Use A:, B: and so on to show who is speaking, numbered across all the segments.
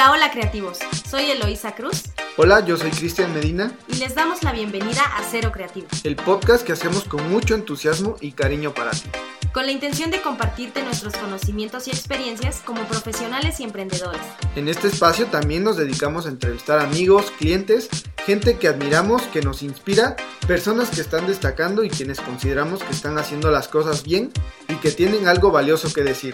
A: Hola, hola creativos. Soy Eloísa Cruz.
B: Hola, yo soy Cristian Medina.
A: Y les damos la bienvenida a Cero Creativo.
B: El podcast que hacemos con mucho entusiasmo y cariño para ti.
A: Con la intención de compartirte nuestros conocimientos y experiencias como profesionales y emprendedores.
B: En este espacio también nos dedicamos a entrevistar amigos, clientes, gente que admiramos, que nos inspira, personas que están destacando y quienes consideramos que están haciendo las cosas bien y que tienen algo valioso que decir.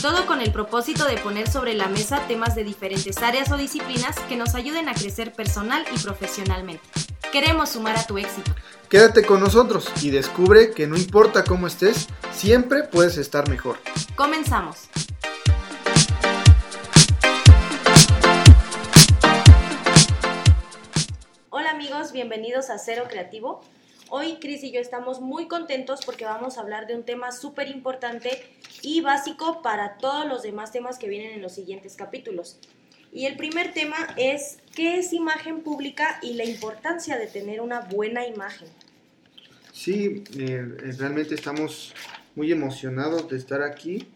A: Todo con el propósito de poner sobre la mesa temas de diferentes áreas o disciplinas que nos ayuden a crecer personal y profesionalmente. Queremos sumar a tu éxito.
B: Quédate con nosotros y descubre que no importa cómo estés, siempre puedes estar mejor.
A: Comenzamos. Hola amigos, bienvenidos a Cero Creativo. Hoy Cris y yo estamos muy contentos porque vamos a hablar de un tema súper importante y básico para todos los demás temas que vienen en los siguientes capítulos. Y el primer tema es qué es imagen pública y la importancia de tener una buena imagen.
B: Sí, eh, realmente estamos muy emocionados de estar aquí.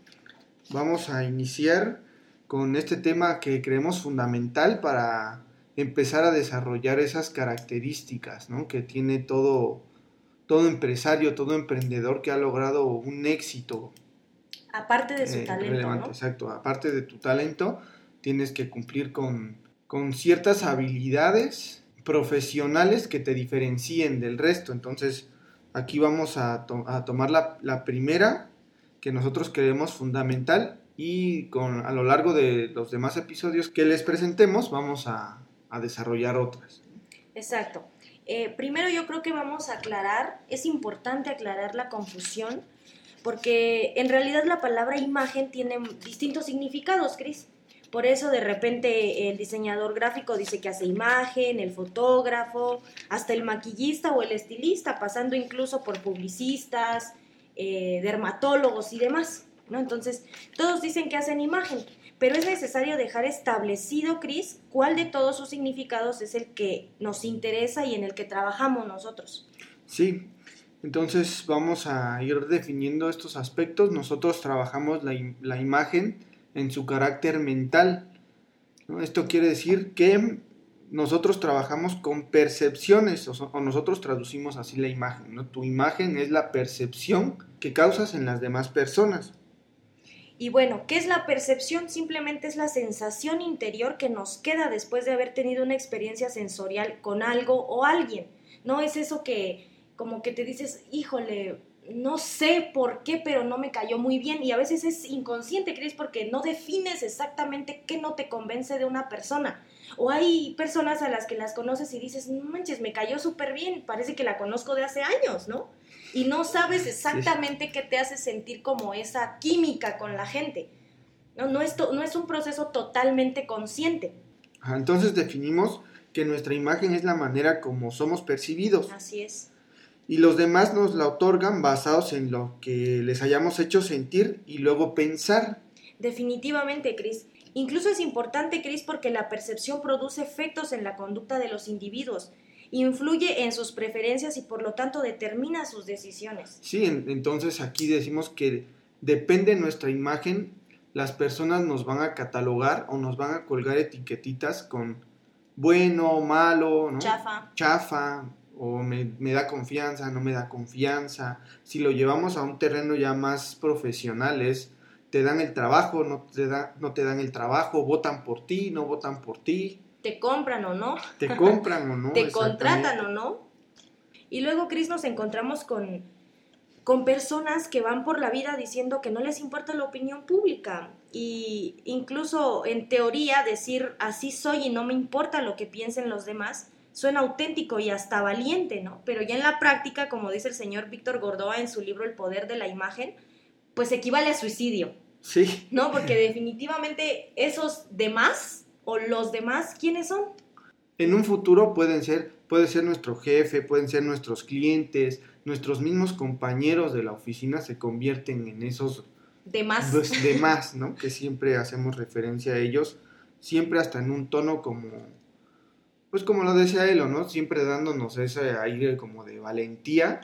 B: Vamos a iniciar con este tema que creemos fundamental para empezar a desarrollar esas características ¿no? que tiene todo, todo empresario, todo emprendedor que ha logrado un éxito.
A: Aparte de su eh, talento.
B: Exacto, aparte de tu talento, tienes que cumplir con, con ciertas habilidades profesionales que te diferencien del resto. Entonces, aquí vamos a, a tomar la, la, primera que nosotros creemos fundamental y con, a lo largo de los demás episodios que les presentemos vamos a, a desarrollar otras.
A: Exacto. Eh, primero yo creo que vamos a aclarar, es importante aclarar la confusión, porque en realidad la palabra imagen tiene distintos significados, Cris. Por eso de repente el diseñador gráfico dice que hace imagen, el fotógrafo, hasta el maquillista o el estilista, pasando incluso por publicistas, eh, dermatólogos y demás. ¿no? Entonces, todos dicen que hacen imagen pero es necesario dejar establecido, Cris, cuál de todos sus significados es el que nos interesa y en el que trabajamos nosotros.
B: Sí, entonces vamos a ir definiendo estos aspectos. Nosotros trabajamos la, imagen en su carácter mental. Esto quiere decir que nosotros trabajamos con percepciones o, nosotros traducimos así la imagen. Tu imagen es la percepción que causas en las demás personas.
A: Y bueno, ¿qué es la percepción? Simplemente es la sensación interior que nos queda después de haber tenido una experiencia sensorial con algo o alguien. No es eso que como que te dices, híjole, no sé por qué, pero no me cayó muy bien. Y a veces es inconsciente, ¿crees? Porque no defines exactamente qué no te convence de una persona. O hay personas a las que las conoces y dices, no manches, me cayó súper bien, parece que la conozco de hace años, ¿no? y no sabes exactamente qué te hace sentir como esa química con la gente. No, no, es, no es un proceso totalmente consciente.
B: entonces definimos que nuestra imagen es la manera como somos percibidos.
A: Así es.
B: Y los demás nos la otorgan basados en lo que les hayamos hecho sentir y luego pensar.
A: Definitivamente, Cris. Incluso es importante, Cris, porque la percepción produce efectos en la conducta de los individuos influye en sus preferencias y por lo tanto determina sus decisiones.
B: Sí, entonces aquí decimos que depende de nuestra imagen, las personas nos van a catalogar o nos van a colgar etiquetitas con bueno, malo, ¿no?
A: chafa,
B: chafa o me, da confianza, no me da confianza. Si lo llevamos a un terreno ya más profesional es te dan el trabajo, no te, da, no te dan el trabajo, votan por ti, no votan por ti
A: te compran o no.
B: Te compran o no.
A: te contratan o no. Y luego, Cris, nos encontramos con, con personas que van por la vida diciendo que no les importa la opinión pública. Y incluso en teoría decir así soy y no me importa lo que piensen los demás suena auténtico y hasta valiente, ¿no? Pero ya en la práctica, como dice el señor Víctor Gordoa en su libro El poder de la imagen, pues equivale a suicidio.
B: Sí.
A: ¿No? Porque definitivamente esos demás o los demás, ¿quiénes son?
B: En un futuro pueden ser, puede ser nuestro jefe, pueden ser nuestros clientes, nuestros mismos compañeros de la oficina se convierten en esos
A: demás,
B: demás, ¿no? Que siempre hacemos referencia a ellos, siempre hasta en un tono como, pues como lo decía él, ¿no? Siempre dándonos ese aire como de valentía,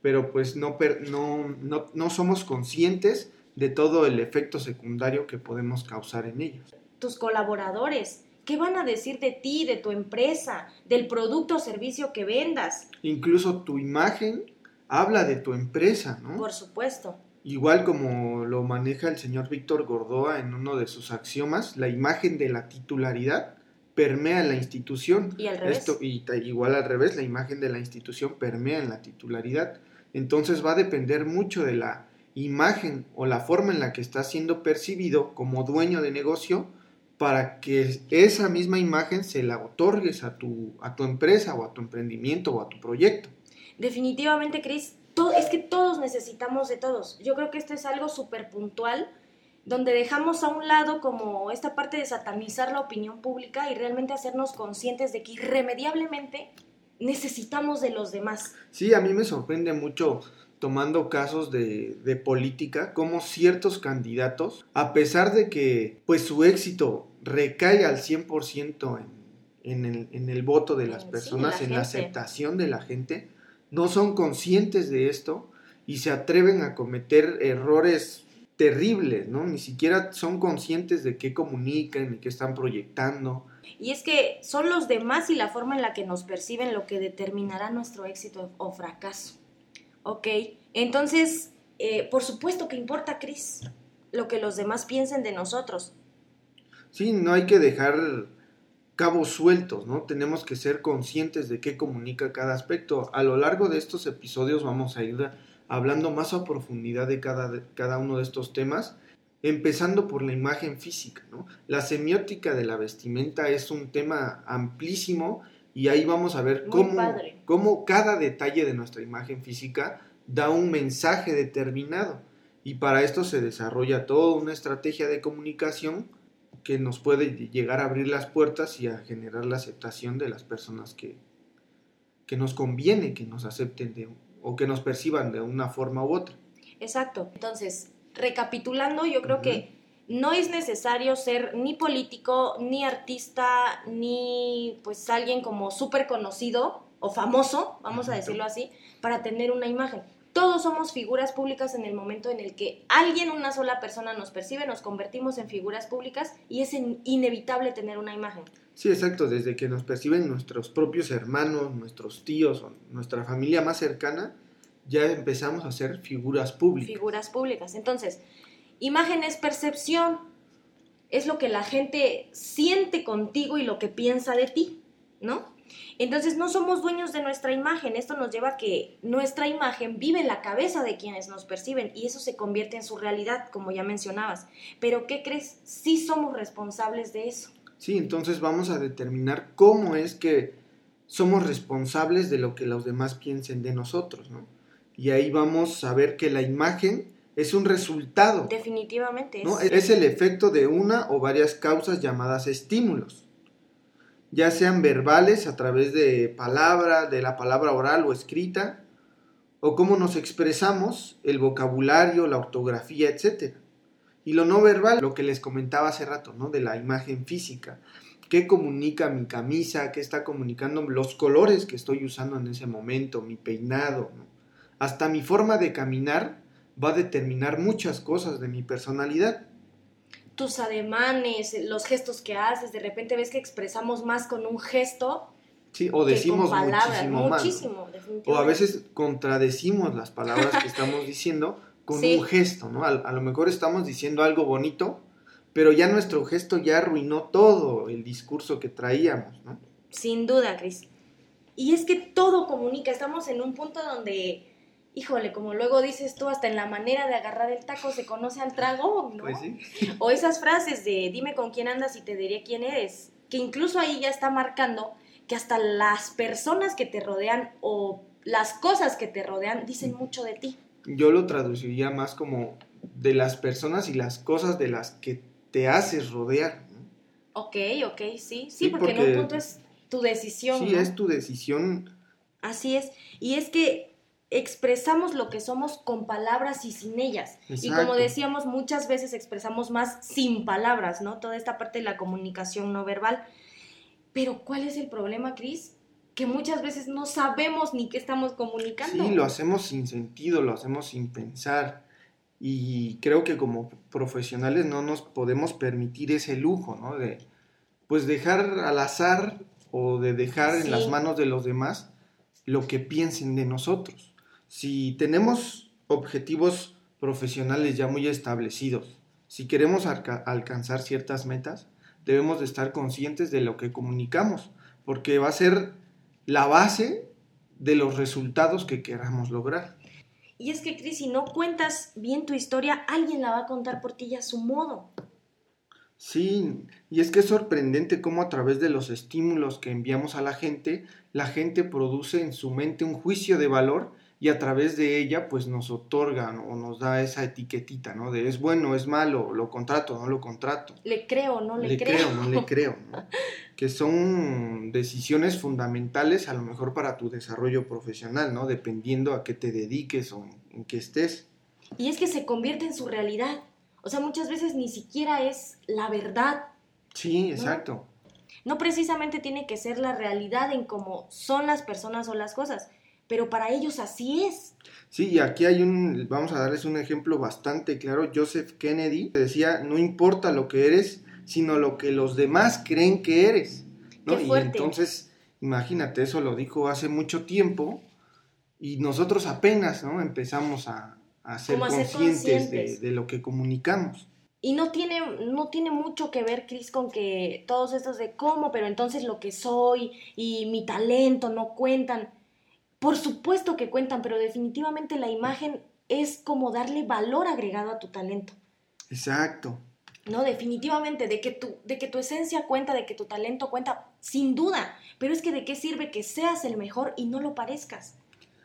B: pero pues no, no, no, no somos conscientes de todo el efecto secundario que podemos causar en ellos
A: tus colaboradores? ¿Qué van a decir de ti, de tu empresa, del producto o servicio que vendas?
B: Incluso tu imagen habla de tu empresa, ¿no?
A: Por supuesto.
B: Igual como lo maneja el señor Víctor Gordoa en uno de sus axiomas, la imagen de la titularidad permea en la institución.
A: Y al revés.
B: Esto, y igual al revés, la imagen de la institución permea en la titularidad. Entonces va a depender mucho de la imagen o la forma en la que está siendo percibido como dueño de negocio para que esa misma imagen se la otorgues a tu, a tu empresa o a tu emprendimiento o a tu proyecto.
A: Definitivamente, Cris, es que todos necesitamos de todos. Yo creo que esto es algo súper puntual, donde dejamos a un lado como esta parte de satanizar la opinión pública y realmente hacernos conscientes de que irremediablemente necesitamos de los demás.
B: Sí, a mí me sorprende mucho tomando casos de, de, política, como ciertos candidatos, a pesar de que pues su éxito recae al 100% en, en, el, en el voto de las personas, en la aceptación de la gente, no son conscientes de esto y se atreven a cometer errores terribles, ¿no? Ni siquiera son conscientes de qué comunican, de qué están proyectando.
A: Y es que son los demás y la forma en la que nos perciben lo que determinará nuestro éxito o fracaso. Ok, entonces, eh, por supuesto que importa, Cris, lo que los demás piensen de nosotros.
B: Sí, no hay que dejar cabos sueltos, ¿no? Tenemos que ser conscientes de qué comunica cada aspecto. A lo largo de estos episodios vamos a ir hablando más a profundidad de cada, cada uno de estos temas, empezando por la imagen física, ¿no? La semiótica de la vestimenta es un tema amplísimo y ahí vamos a ver cómo, cómo cada detalle de nuestra imagen física da un mensaje determinado. Y para esto se desarrolla toda una estrategia de comunicación que nos puede llegar a abrir las puertas y a generar la aceptación de las personas que, que nos conviene que nos acepten de, o que nos perciban de una forma u otra.
A: Exacto. Entonces, recapitulando, yo creo que no es necesario ser ni político, ni artista, ni pues alguien como súper conocido o famoso, vamos a decirlo así, para tener una imagen. Todos somos figuras públicas en el momento en el que alguien, una sola persona nos percibe, nos convertimos en figuras públicas y es inevitable tener una imagen.
B: Sí, exacto, desde que nos perciben nuestros propios hermanos, nuestros tíos nuestra familia más cercana, ya empezamos a ser figuras públicas.
A: Figuras públicas. Entonces, imagen es percepción, es lo que la gente siente contigo y lo que piensa de ti, ¿no? Entonces no somos dueños de nuestra imagen. Esto nos lleva a que nuestra imagen vive en la cabeza de quienes nos perciben y eso se convierte en su realidad, como ya mencionabas. Pero ¿qué crees? Sí somos responsables de eso.
B: Sí, entonces vamos a determinar cómo es que somos responsables de lo que los demás piensen de nosotros, ¿no? Y ahí vamos a ver que la imagen es un resultado.
A: Definitivamente.
B: ¿no? Es el efecto de una o varias causas llamadas estímulos ya sean verbales a través de palabra, de la palabra oral o escrita, o cómo nos expresamos, el vocabulario, la ortografía, etc. Y lo no verbal, lo que les comentaba hace rato, ¿no? De la imagen física. ¿Qué comunica mi camisa? ¿Qué está comunicando los colores que estoy usando en ese momento? Mi peinado, Hasta mi forma de caminar va a determinar muchas cosas de mi personalidad
A: tus ademanes, los gestos que haces, de repente ves que expresamos más con un gesto.
B: Sí, o decimos muchísimo, muchísimo O a veces contradecimos las palabras que estamos diciendo con un gesto, ¿no? A, lo mejor estamos diciendo algo bonito, pero ya nuestro gesto ya arruinó todo el discurso que traíamos, ¿no?
A: Sin duda, Cris. Y es que todo comunica, estamos en un punto donde híjole, como luego dices tú, hasta en la manera de agarrar el taco se conoce al trago, ¿no?
B: Pues sí.
A: O esas frases de dime con quién andas y te diré quién eres, que incluso ahí ya está marcando que hasta las personas que te rodean o las cosas que te rodean dicen mucho de ti.
B: Yo lo traduciría más como de las personas y las cosas de las que te haces rodear.
A: Ok, ok, sí, sí, porque, en un punto es tu decisión.
B: Sí, es tu decisión.
A: Así es. Y es que expresamos lo que somos con palabras y sin ellas. Y como decíamos, muchas veces expresamos más sin palabras, ¿no? Toda esta parte de la comunicación no verbal. Pero ¿cuál es el problema, Cris? Que muchas veces no sabemos ni qué estamos comunicando.
B: Sí, lo hacemos sin sentido, lo hacemos sin pensar. Y creo que como profesionales no nos podemos permitir ese lujo, ¿no? De pues dejar al azar o de dejar en las manos de los demás lo que piensen de nosotros. Si tenemos objetivos profesionales ya muy establecidos, si queremos alcanzar ciertas metas, debemos de estar conscientes de lo que comunicamos, porque va a ser la base de los resultados que queramos lograr.
A: Y es que, Cris, si no cuentas bien tu historia, alguien la va a contar por ti a su modo.
B: Sí, y es que es sorprendente cómo a través de los estímulos que enviamos a la gente, la gente produce en su mente un juicio de valor y a través de ella pues nos otorga o nos da esa etiquetita, ¿no? De es bueno, es malo, lo contrato, no lo contrato.
A: Le creo, no le,
B: le creo. no le creo, que son decisiones fundamentales a lo mejor para tu desarrollo profesional, ¿no? Dependiendo a qué te dediques o en qué estés.
A: Y es que se convierte en su realidad. O sea, muchas veces ni siquiera es la verdad.
B: Sí, exacto.
A: ¿no? precisamente tiene que ser la realidad en cómo son las personas o las cosas, pero para ellos así es.
B: Sí, y aquí hay un, vamos a darles un ejemplo bastante claro. Joseph Kennedy decía, no importa lo que eres, sino lo que los demás creen que eres. ¿no? Y entonces, imagínate, eso lo dijo hace mucho tiempo y nosotros apenas ¿no? empezamos a, a ser conscientes, De, lo que comunicamos.
A: Y no tiene, no tiene mucho que ver, Cris, con que todos estos de cómo, pero entonces lo que soy y mi talento no cuentan. Por supuesto que cuentan, pero definitivamente la imagen es como darle valor agregado a tu talento.
B: Exacto.
A: No, definitivamente, de que, tu, de que tu esencia cuenta, de que tu talento cuenta, sin duda. Pero es que de qué sirve que seas el mejor y no lo parezcas.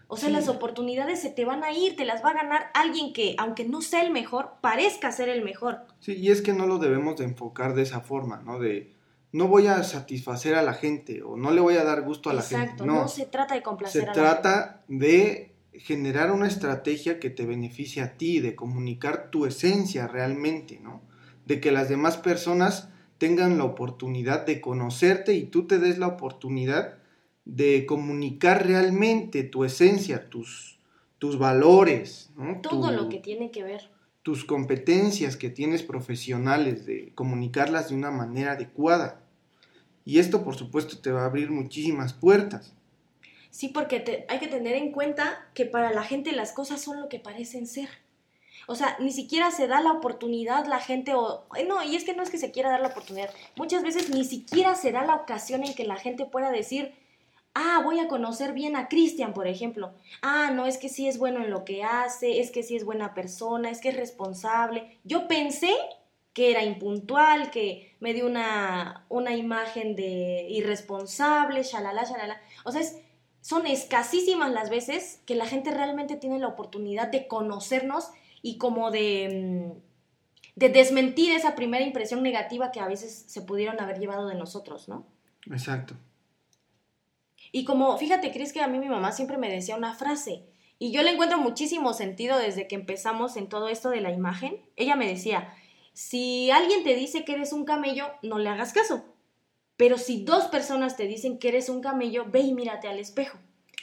A: O sea, las oportunidades se te van a ir, te las va a ganar alguien que, aunque no sea el mejor, parezca ser el mejor.
B: Sí, y es que no lo debemos de enfocar de esa forma, ¿no? De no voy a satisfacer a la gente o no le voy a dar gusto a la gente.
A: No, no se trata de complacer
B: se a la trata de generar una estrategia que te beneficie a ti, de comunicar tu esencia realmente, ¿no? De que las demás personas tengan la oportunidad de conocerte y tú te des la oportunidad de comunicar realmente tu esencia, tus, tus valores.
A: Todo lo que tiene que ver.
B: Tus competencias que tienes profesionales, de comunicarlas de una manera adecuada. Y esto, por supuesto, te va a abrir muchísimas puertas.
A: Sí, porque hay que tener en cuenta que para la gente las cosas son lo que parecen ser. O sea, ni siquiera se da la oportunidad la gente o... No, y es que no es que se quiera dar la oportunidad. Muchas veces ni siquiera se da la ocasión en que la gente pueda decir, Ah, voy a conocer bien a Cristian, por ejemplo. Ah, no, es que sí es bueno en lo que hace, es que sí es buena persona, es que es responsable. Yo pensé que era impuntual, que me dio una, una imagen de irresponsable, shalala, shalala. O sea, son escasísimas las veces que la gente realmente tiene la oportunidad de conocernos y como de, mm, de desmentir esa primera impresión negativa que a veces se pudieron haber llevado de nosotros, ¿no?
B: Exacto.
A: Y como, fíjate, Cris, que a mí mi mamá siempre me decía una frase, y yo le encuentro muchísimo sentido desde que empezamos en todo esto de la imagen. Ella me decía, si alguien te dice que eres un camello, no le hagas caso. Pero si dos personas te dicen que eres un camello, ve y mírate al espejo.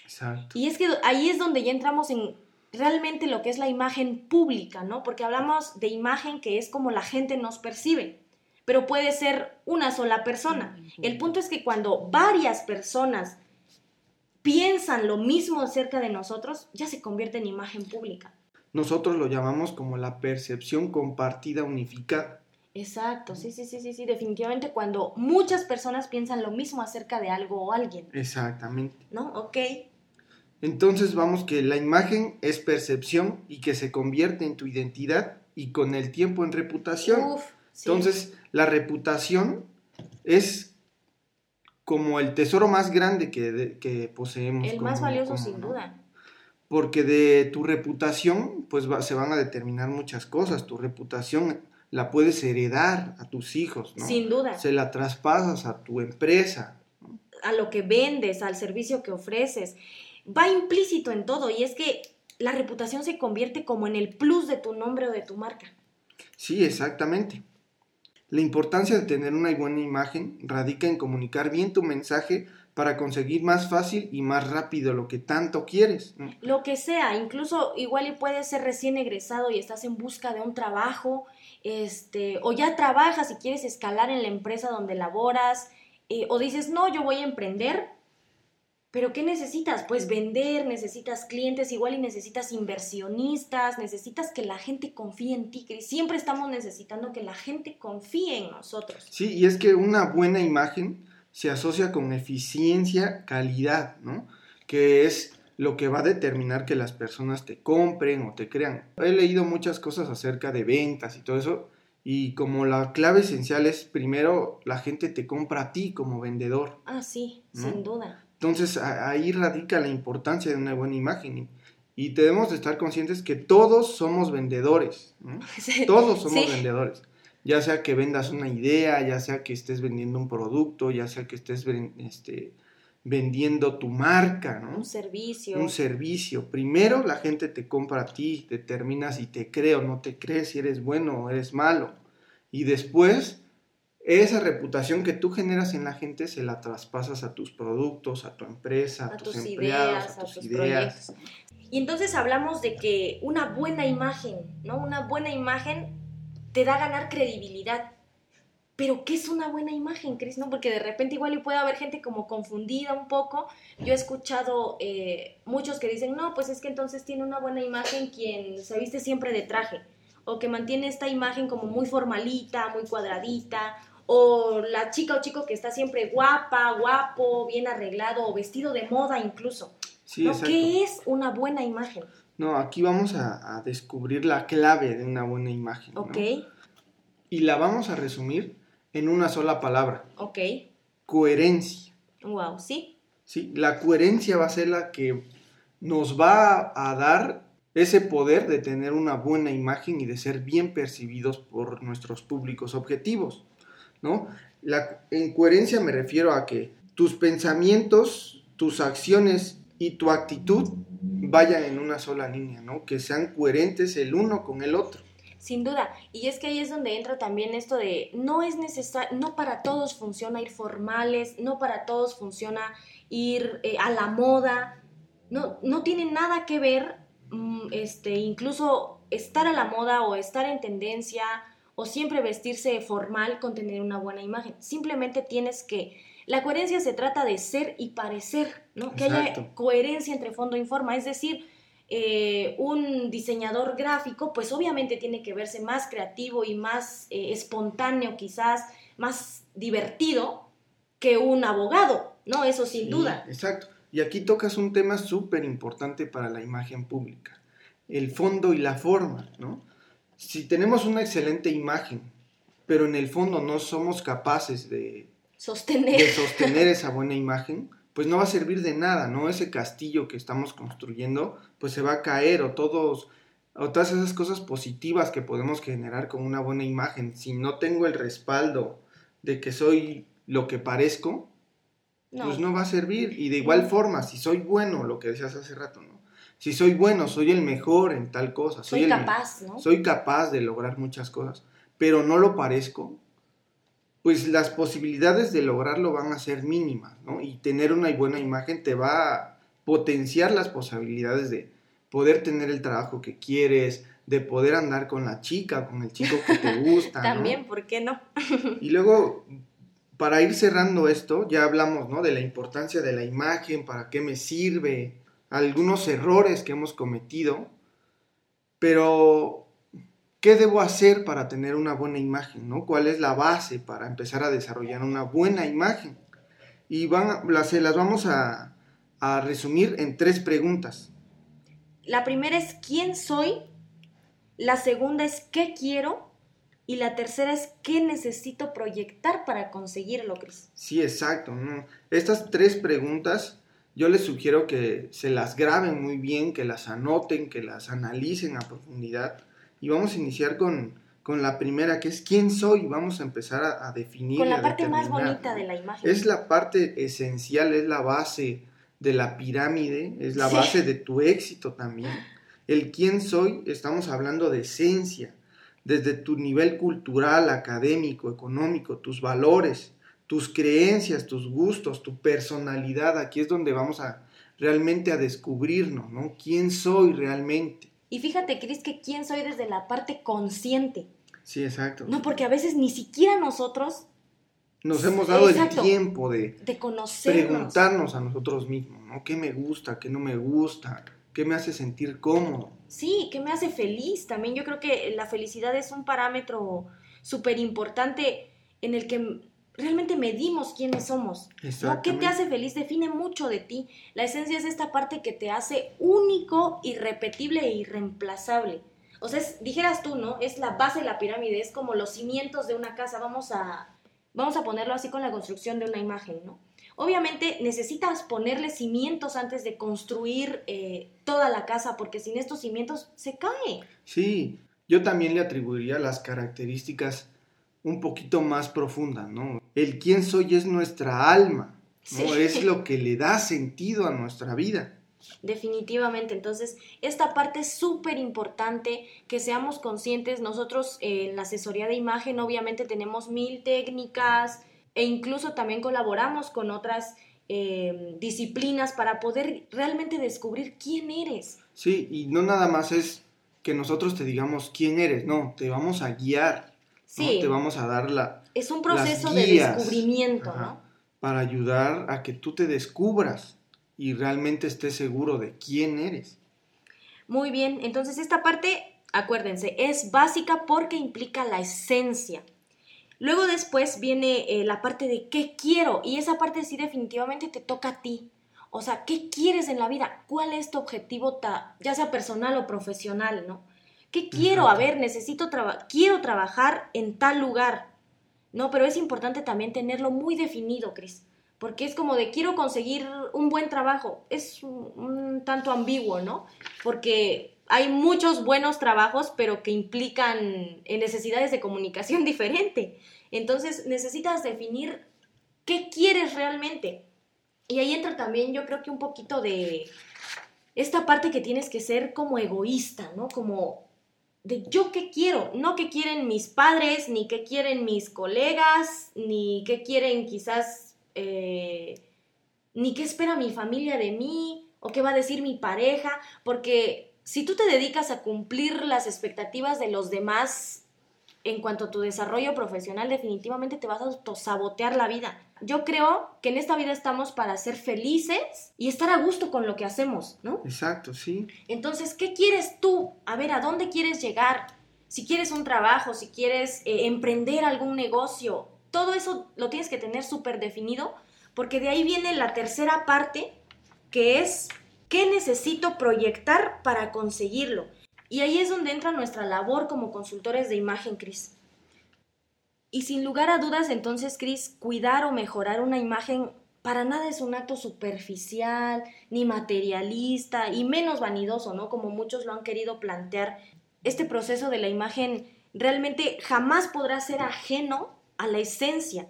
A: Exacto. Y es que ahí es donde ya entramos en realmente lo que es la imagen pública, ¿no? Porque hablamos de imagen que es como la gente nos percibe, pero puede ser una sola persona. El punto es que cuando varias personas piensan lo mismo acerca de nosotros, ya se convierte en imagen pública.
B: Nosotros lo llamamos como la percepción compartida unificada.
A: Exacto, sí, sí, sí, sí, sí, definitivamente cuando muchas personas piensan lo mismo acerca de algo o alguien.
B: Exactamente.
A: ¿No? Ok.
B: Entonces vamos que la imagen es percepción y que se convierte en tu identidad y con el tiempo en reputación. Uf, Entonces la reputación es como el tesoro más grande que, que poseemos.
A: El más valioso, sin duda.
B: Porque de tu reputación, pues se van a determinar muchas cosas. Tu reputación la puedes heredar a tus hijos, ¿no?
A: Sin duda.
B: Se la traspasas a tu empresa.
A: A lo que vendes, al servicio que ofreces. Va implícito en todo y es que la reputación se convierte como en el plus de tu nombre o de tu marca.
B: Sí, exactamente. La importancia de tener una buena imagen radica en comunicar bien tu mensaje para conseguir más fácil y más rápido lo que tanto quieres.
A: Lo que sea, incluso igual y puedes ser recién egresado y estás en busca de un trabajo, este, o ya trabajas y quieres escalar en la empresa donde laboras, eh, o dices, no, yo voy a emprender, pero ¿qué necesitas? Pues vender, necesitas clientes, igual y necesitas inversionistas, necesitas que la gente confíe en ti. Siempre estamos necesitando que la gente confíe en nosotros.
B: Sí, y es que una buena imagen se asocia con eficiencia, calidad, ¿no? Que es lo que va a determinar que las personas te compren o te crean. He leído muchas cosas acerca de ventas y todo eso, y como la clave esencial es, primero, la gente te compra a ti como vendedor.
A: Ah, sí, sin duda.
B: Entonces ahí radica la importancia de una buena imagen. Y debemos de estar conscientes que todos somos vendedores. ¿no? Todos somos vendedores ya sea que vendas una idea, ya sea que estés vendiendo un producto, ya sea que estés este, vendiendo tu marca, ¿no?
A: Un servicio.
B: Un servicio. Primero la gente te compra a ti, determina si te cree o no te cree, si eres bueno o eres malo. Y después, esa reputación que tú generas en la gente se la traspasas a tus productos, a tu empresa, a, tus, empleados, a tus, ideas.
A: Y entonces hablamos de que una buena imagen, ¿no? Una buena imagen te da a ganar credibilidad. Pero ¿qué es una buena imagen, Cris? ¿No? Porque de repente igual puede haber gente como confundida un poco. Yo he escuchado eh, muchos que dicen, no, pues es que entonces tiene una buena imagen quien se viste siempre de traje. O que mantiene esta imagen como muy formalita, muy cuadradita. O la chica o chico que está siempre guapa, guapo, bien arreglado o vestido de moda incluso. Sí, ¿Qué es una buena imagen?
B: No, aquí vamos a, descubrir la clave de una buena imagen.
A: Ok.
B: Y la vamos a resumir en una sola palabra.
A: Ok.
B: Coherencia.
A: Wow, ¿sí?
B: Sí, la coherencia va a ser la que nos va a dar ese poder de tener una buena imagen y de ser bien percibidos por nuestros públicos objetivos, ¿no? La, en coherencia me refiero a que tus pensamientos, tus acciones y tu actitud vayan en una sola línea, ¿no? Que sean coherentes el uno con el otro.
A: Sin duda, y es que ahí es donde entra también esto de no es necesario, no para todos funciona ir formales, no para todos funciona ir eh, a la moda, no, no tiene nada que ver, mm, este, incluso estar a la moda o estar en tendencia o siempre vestirse formal con tener una buena imagen. Simplemente tienes que la coherencia se trata de ser y parecer, ¿no? Que haya coherencia entre fondo y forma, es decir, eh, un diseñador gráfico, pues obviamente tiene que verse más creativo y más eh, espontáneo, quizás más divertido que un abogado, ¿no? Eso sin duda.
B: Exacto. Y aquí tocas un tema súper importante para la imagen pública, el fondo y la forma, ¿no? Si tenemos una excelente imagen, pero en el fondo no somos capaces de
A: sostener.
B: de sostener esa buena imagen, pues no va a servir de nada, ¿no? Ese castillo que estamos construyendo, pues se va a caer o todos o todas esas cosas positivas que podemos generar con una buena imagen, si no tengo el respaldo de que soy lo que parezco, pues no va a servir. Y de igual forma, si soy bueno, lo que decías hace rato, ¿no? Si soy bueno, soy el mejor en tal cosa.
A: Soy, capaz, ¿no?
B: Soy capaz de lograr muchas cosas, pero no lo parezco, pues las posibilidades de lograrlo van a ser mínimas, ¿no? Y tener una buena imagen te va a potenciar las posibilidades de poder tener el trabajo que quieres, de poder andar con la chica, con el chico que te gusta.
A: También, ¿por qué no?
B: y luego, para ir cerrando esto, ya hablamos, ¿no? De la importancia de la imagen, para qué me sirve, algunos errores que hemos cometido, pero ¿Qué debo hacer para tener una buena imagen? ¿no? ¿Cuál es la base para empezar a desarrollar una buena imagen? Y van, las, las vamos a, a resumir en tres preguntas.
A: La primera es ¿quién soy? La segunda es ¿qué quiero? Y la tercera es ¿qué necesito proyectar para conseguirlo, Cris?
B: Sí, exacto. ¿no? Estas tres preguntas yo les sugiero que se las graben muy bien, que las anoten, que las analicen a profundidad y vamos a iniciar con, la primera, que es quién soy. Vamos a empezar a, definir.
A: Con la parte más bonita de la imagen.
B: Es la parte esencial, es la base de la pirámide, es la base de tu éxito también. El quién soy, estamos hablando de esencia, desde tu nivel cultural, académico, económico, tus valores, tus creencias, tus gustos, tu personalidad. Aquí es donde vamos a realmente a descubrirnos, ¿no? ¿Quién soy realmente?
A: Y fíjate, Cris, que quién soy desde la parte consciente.
B: Sí, exacto.
A: No, porque a veces ni siquiera nosotros
B: nos hemos dado el tiempo de,
A: de
B: preguntarnos a nosotros mismos, ¿no? ¿Qué me gusta? ¿Qué no me gusta? ¿Qué me hace sentir cómodo?
A: Sí, ¿qué me hace feliz? También yo creo que la felicidad es un parámetro súper importante en el que realmente medimos quiénes somos. ¿no? ¿Qué te hace feliz? Define mucho de ti. La esencia es esta parte que te hace único, irrepetible e irreemplazable. O sea, dijeras tú, ¿no? Es la base de la pirámide, es como los cimientos de una casa. Vamos a, vamos a ponerlo así con la construcción de una imagen, ¿no? Obviamente necesitas ponerle cimientos antes de construir eh, toda la casa, porque sin estos cimientos se cae.
B: Sí, yo también le atribuiría las características un poquito más profundas, ¿no? El quién soy es nuestra alma, ¿no? Es lo que le da sentido a nuestra vida.
A: Definitivamente, entonces esta parte es súper importante que seamos conscientes. Nosotros eh, en la asesoría de imagen obviamente tenemos mil técnicas e incluso también colaboramos con otras eh, disciplinas para poder realmente descubrir quién eres.
B: Sí, y no nada más es que nosotros te digamos quién eres, no, te vamos a guiar. Sí. Te vamos a dar la...
A: Es un proceso de descubrimiento, ¿no?
B: Para ayudar a que tú te descubras y realmente estés seguro de quién eres.
A: Muy bien, entonces esta parte, acuérdense, es básica porque implica la esencia. Luego después viene eh, la parte de qué quiero y esa parte sí definitivamente te toca a ti. O sea, ¿qué quieres en la vida? ¿Cuál es tu objetivo, ya sea personal o profesional, no? ¿Qué quiero? A ver, necesito trabajar, quiero trabajar en tal lugar. No, pero es importante también tenerlo muy definido, Cris porque es como de quiero conseguir un buen trabajo. Es un, tanto ambiguo, ¿no? Porque hay muchos buenos trabajos, pero que implican necesidades de comunicación diferente. Entonces necesitas definir qué quieres realmente. Y ahí entra también yo creo que un poquito de esta parte que tienes que ser como egoísta, ¿no? Como de yo qué quiero, no qué quieren mis padres, ni qué quieren mis colegas, ni qué quieren quizás eh, ni qué espera mi familia de mí o qué va a decir mi pareja, porque si tú te dedicas a cumplir las expectativas de los demás en cuanto a tu desarrollo profesional, definitivamente te vas a autosabotear la vida. Yo creo que en esta vida estamos para ser felices y estar a gusto con lo que hacemos, ¿no?
B: Exacto, sí.
A: Entonces, ¿qué quieres tú? A ver, ¿a dónde quieres llegar? Si quieres un trabajo, si quieres eh, emprender algún negocio, todo eso lo tienes que tener súper definido, porque de ahí viene la tercera parte, que es qué necesito proyectar para conseguirlo. Y ahí es donde entra nuestra labor como consultores de imagen, Cris. Y sin lugar a dudas, entonces, Cris, cuidar o mejorar una imagen para nada es un acto superficial, ni materialista, y menos vanidoso, ¿no? Como muchos lo han querido plantear. Este proceso de la imagen realmente jamás podrá ser ajeno a la esencia.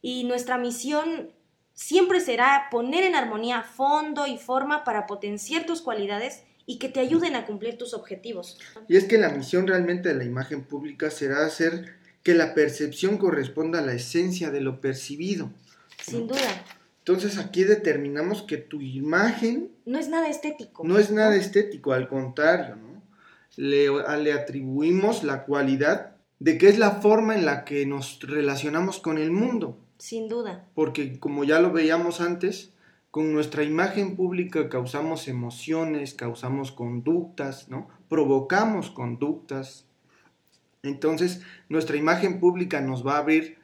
A: Y nuestra misión siempre será poner en armonía fondo y forma para potenciar tus cualidades y que te ayuden a cumplir tus objetivos.
B: Y es que la misión realmente de la imagen pública será hacer que la percepción corresponda a la esencia de lo percibido.
A: Sin duda.
B: Entonces aquí determinamos que tu imagen...
A: No es nada estético.
B: No es nada estético, al contrario, ¿no? Le, le atribuimos la cualidad de qué es la forma en la que nos relacionamos con el mundo.
A: Sin duda.
B: Porque como ya lo veíamos antes, con nuestra imagen pública causamos emociones, causamos conductas, ¿no? Provocamos conductas. Entonces, nuestra imagen pública nos va a abrir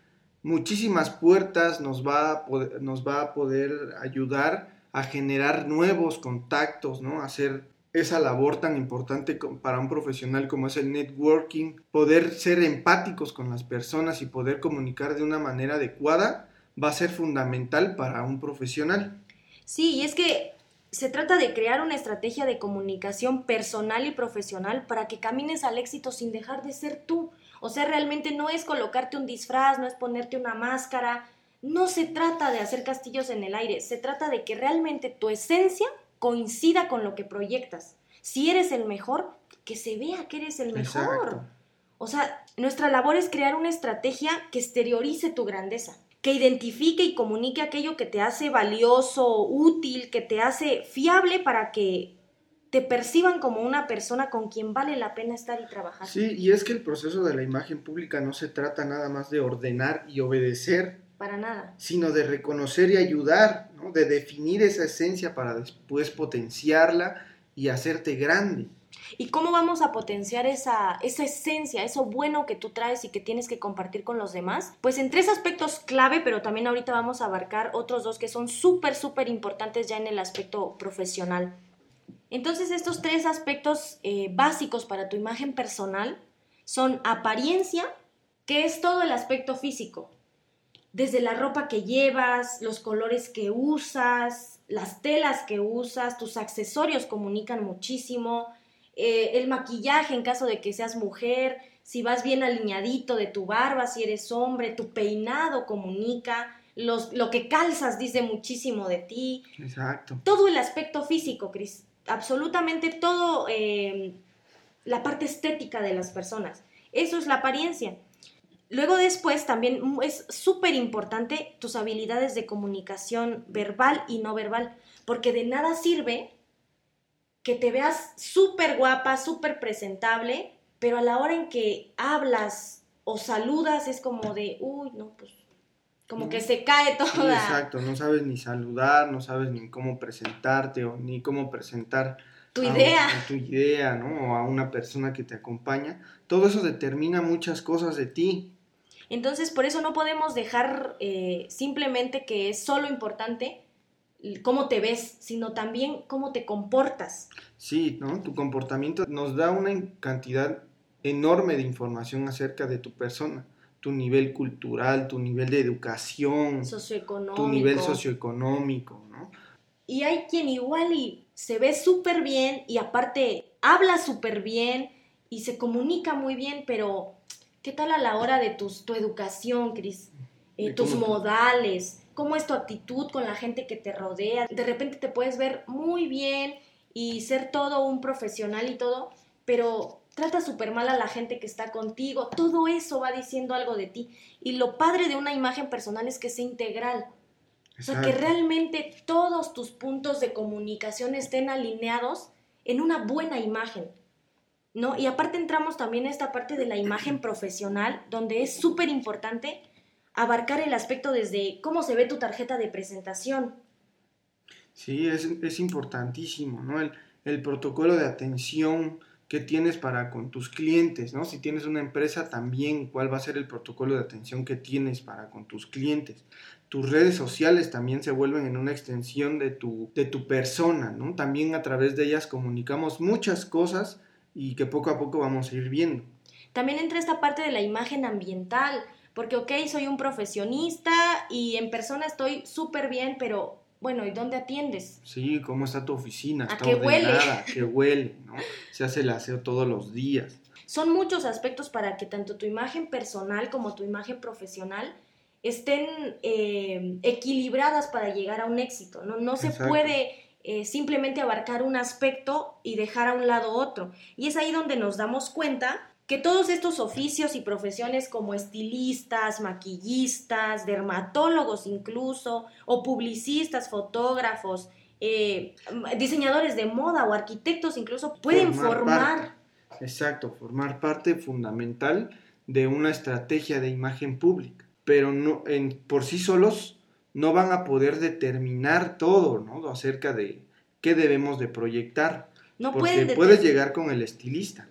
B: muchísimas puertas, nos va a poder, nos va a poder ayudar a generar nuevos contactos, ¿no? A hacer esa labor tan importante para un profesional como es el networking, poder ser empáticos con las personas y poder comunicar de una manera adecuada va a ser fundamental para un profesional.
A: Sí, y es que se trata de crear una estrategia de comunicación personal y profesional para que camines al éxito sin dejar de ser tú. O sea, realmente no es colocarte un disfraz, no es ponerte una máscara, no se trata de hacer castillos en el aire, se trata de que realmente tu esencia coincida con lo que proyectas. Si eres el mejor, que se vea que eres el mejor. O sea, nuestra labor es crear una estrategia que exteriorice tu grandeza. Que identifique y comunique aquello que te hace valioso, útil, que te hace fiable para que te perciban como una persona con quien vale la pena estar y trabajar.
B: Sí, y es que el proceso de la imagen pública no se trata nada más de ordenar y obedecer.
A: Para nada.
B: Sino de reconocer y ayudar, ¿no? de definir esa esencia para después potenciarla y hacerte grande.
A: ¿Y cómo vamos a potenciar esa, esa esencia, eso bueno que tú traes y que tienes que compartir con los demás? Pues en tres aspectos clave, pero también ahorita vamos a abarcar otros dos que son súper, súper importantes ya en el aspecto profesional. Entonces estos tres aspectos eh, básicos para tu imagen personal son apariencia, que es todo el aspecto físico, desde la ropa que llevas, los colores que usas, las telas que usas, tus accesorios comunican muchísimo, eh, el maquillaje en caso de que seas mujer, si vas bien alineadito de tu barba, si eres hombre, tu peinado comunica, los, lo que calzas dice muchísimo de ti.
B: Exacto.
A: Todo el aspecto físico, Cris absolutamente todo, eh, la parte estética de las personas. Eso es la apariencia. Luego después también es súper importante tus habilidades de comunicación verbal y no verbal, porque de nada sirve que te veas súper guapa, súper presentable, pero a la hora en que hablas o saludas es como de, uy, no, pues como que se cae toda.
B: exacto, no sabes ni saludar, no sabes ni cómo presentarte o ni cómo presentar
A: tu idea.
B: tu idea, ¿no? O a una persona que te acompaña. Todo eso determina muchas cosas de ti.
A: Entonces, por eso no podemos dejar eh, simplemente que es solo importante cómo te ves, sino también cómo te comportas.
B: Sí, ¿no? Tu comportamiento nos da una cantidad enorme de información acerca de tu persona tu nivel cultural, tu nivel de educación,
A: socioeconómico.
B: tu nivel socioeconómico, ¿no?
A: Y hay quien igual y se ve súper bien y aparte habla súper bien y se comunica muy bien, pero ¿qué tal a la hora de tus, tu educación, Cris? Eh, tus modales, cómo es tu actitud con la gente que te rodea. De repente te puedes ver muy bien y ser todo un profesional y todo, pero trata súper mal a la gente que está contigo, todo eso va diciendo algo de ti. Y lo padre de una imagen personal es que sea integral. O sea, que realmente todos tus puntos de comunicación estén alineados en una buena imagen. ¿No? Y aparte entramos también a esta parte de la imagen profesional, donde es súper importante abarcar el aspecto desde cómo se ve tu tarjeta de presentación.
B: Sí, es, es importantísimo, ¿no? El, el protocolo de atención, qué tienes para con tus clientes, ¿no? Si tienes una empresa también, cuál va a ser el protocolo de atención que tienes para con tus clientes. Tus redes sociales también se vuelven en una extensión de tu, de tu persona, ¿no? También a través de ellas comunicamos muchas cosas y que poco a poco vamos a ir viendo.
A: También entra esta parte de la imagen ambiental, porque ok, soy un profesionista y en persona estoy súper bien, pero bueno, ¿y dónde atiendes?
B: Sí, ¿cómo está tu oficina?
A: ¿A qué huele?
B: que huele, ¿no? Se hace el aseo todos los días.
A: Son muchos aspectos para que tanto tu imagen personal como tu imagen profesional estén eh, equilibradas para llegar a un éxito, ¿no? No se puede eh, simplemente abarcar un aspecto y dejar a un lado otro. Y es ahí donde nos damos cuenta que todos estos oficios y profesiones como estilistas, maquillistas, dermatólogos incluso, o publicistas, fotógrafos, eh, diseñadores de moda o arquitectos incluso pueden formar.
B: exacto, formar parte fundamental de una estrategia de imagen pública, pero no, en, por sí solos no van a poder determinar todo, ¿no? Acerca de qué debemos de proyectar. No porque puedes llegar con el estilista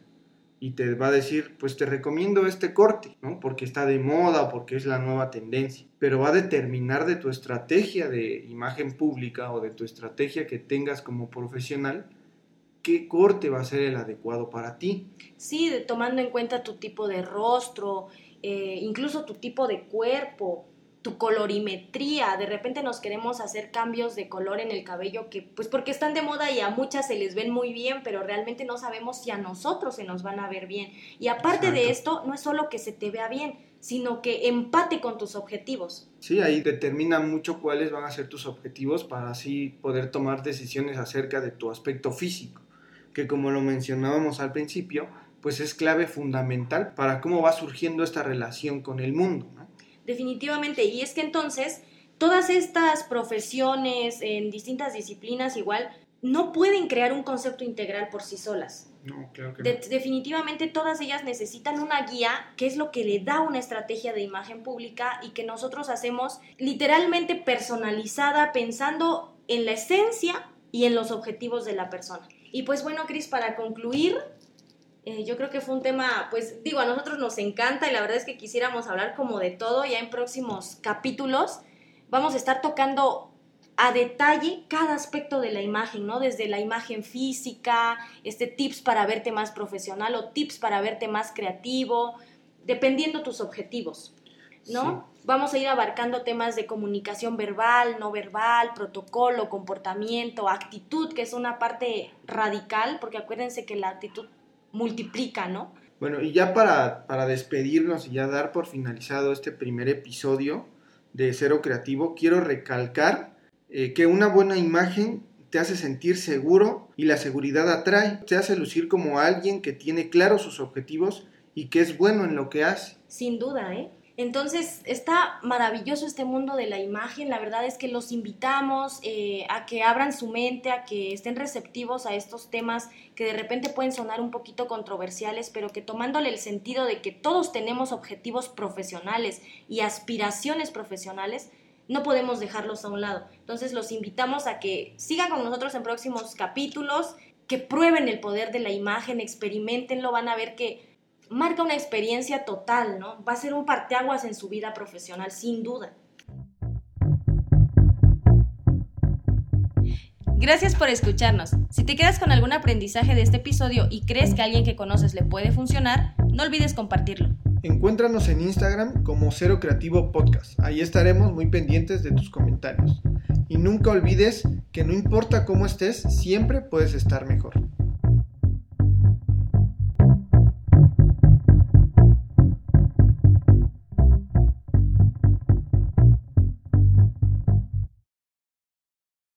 B: y te va a decir, pues te recomiendo este corte, ¿no? Porque está de moda o porque es la nueva tendencia. Pero va a determinar de tu estrategia de imagen pública o de tu estrategia que tengas como profesional qué corte va a ser el adecuado para ti.
A: Sí, tomando en cuenta tu tipo de rostro, eh, incluso tu tipo de cuerpo, tu colorimetría, de repente nos queremos hacer cambios de color en el cabello que pues porque están de moda y a muchas se les ven muy bien, pero realmente no sabemos si a nosotros se nos van a ver bien. Y aparte de esto, no es solo que se te vea bien, sino que empate con tus objetivos.
B: Sí, ahí determina mucho cuáles van a ser tus objetivos para así poder tomar decisiones acerca de tu aspecto físico, que como lo mencionábamos al principio, pues es clave fundamental para cómo va surgiendo esta relación con el mundo.
A: Definitivamente. Y es que entonces todas estas profesiones en distintas disciplinas igual no pueden crear un concepto integral por sí solas.
B: No, claro que
A: definitivamente todas ellas necesitan una guía, que es lo que le da una estrategia de imagen pública y que nosotros hacemos literalmente personalizada, pensando en la esencia y en los objetivos de la persona. Y pues bueno, Cris, para concluir, eh, yo creo que fue un tema, pues digo, a nosotros nos encanta y la verdad es que quisiéramos hablar como de todo ya en próximos capítulos. Vamos a estar tocando a detalle cada aspecto de la imagen, ¿no? Desde la imagen física, este tips para verte más profesional o tips para verte más creativo, dependiendo tus objetivos, ¿no? Vamos a ir abarcando temas de comunicación verbal, no verbal, protocolo, comportamiento, actitud, que es una parte radical, porque acuérdense que la actitud multiplica, ¿no?
B: Bueno, y ya para, para despedirnos y ya dar por finalizado este primer episodio de Cero Creativo, quiero recalcar eh, que una buena imagen te hace sentir seguro y la seguridad atrae, te hace lucir como alguien que tiene claros sus objetivos y que es bueno en lo que hace.
A: Sin duda, ¿eh? Entonces está maravilloso este mundo de la imagen. La verdad es que los invitamos eh, a que abran su mente, a que estén receptivos a estos temas que de repente pueden sonar un poquito controversiales, pero que tomándole el sentido de que todos tenemos objetivos profesionales y aspiraciones profesionales, no podemos dejarlos a un lado. Entonces los invitamos a que sigan con nosotros en próximos capítulos, que prueben el poder de la imagen, experimentenlo, van a ver que marca una experiencia total, ¿no? Va a ser un parteaguas en su vida profesional, sin duda. Gracias por escucharnos. Si te quedas con algún aprendizaje de este episodio y crees que a alguien que conoces le puede funcionar, no olvides compartirlo.
B: Encuéntranos en Instagram como Cero Creativo Podcast. Ahí estaremos muy pendientes de tus comentarios. Y nunca olvides que no importa cómo estés, siempre puedes estar mejor.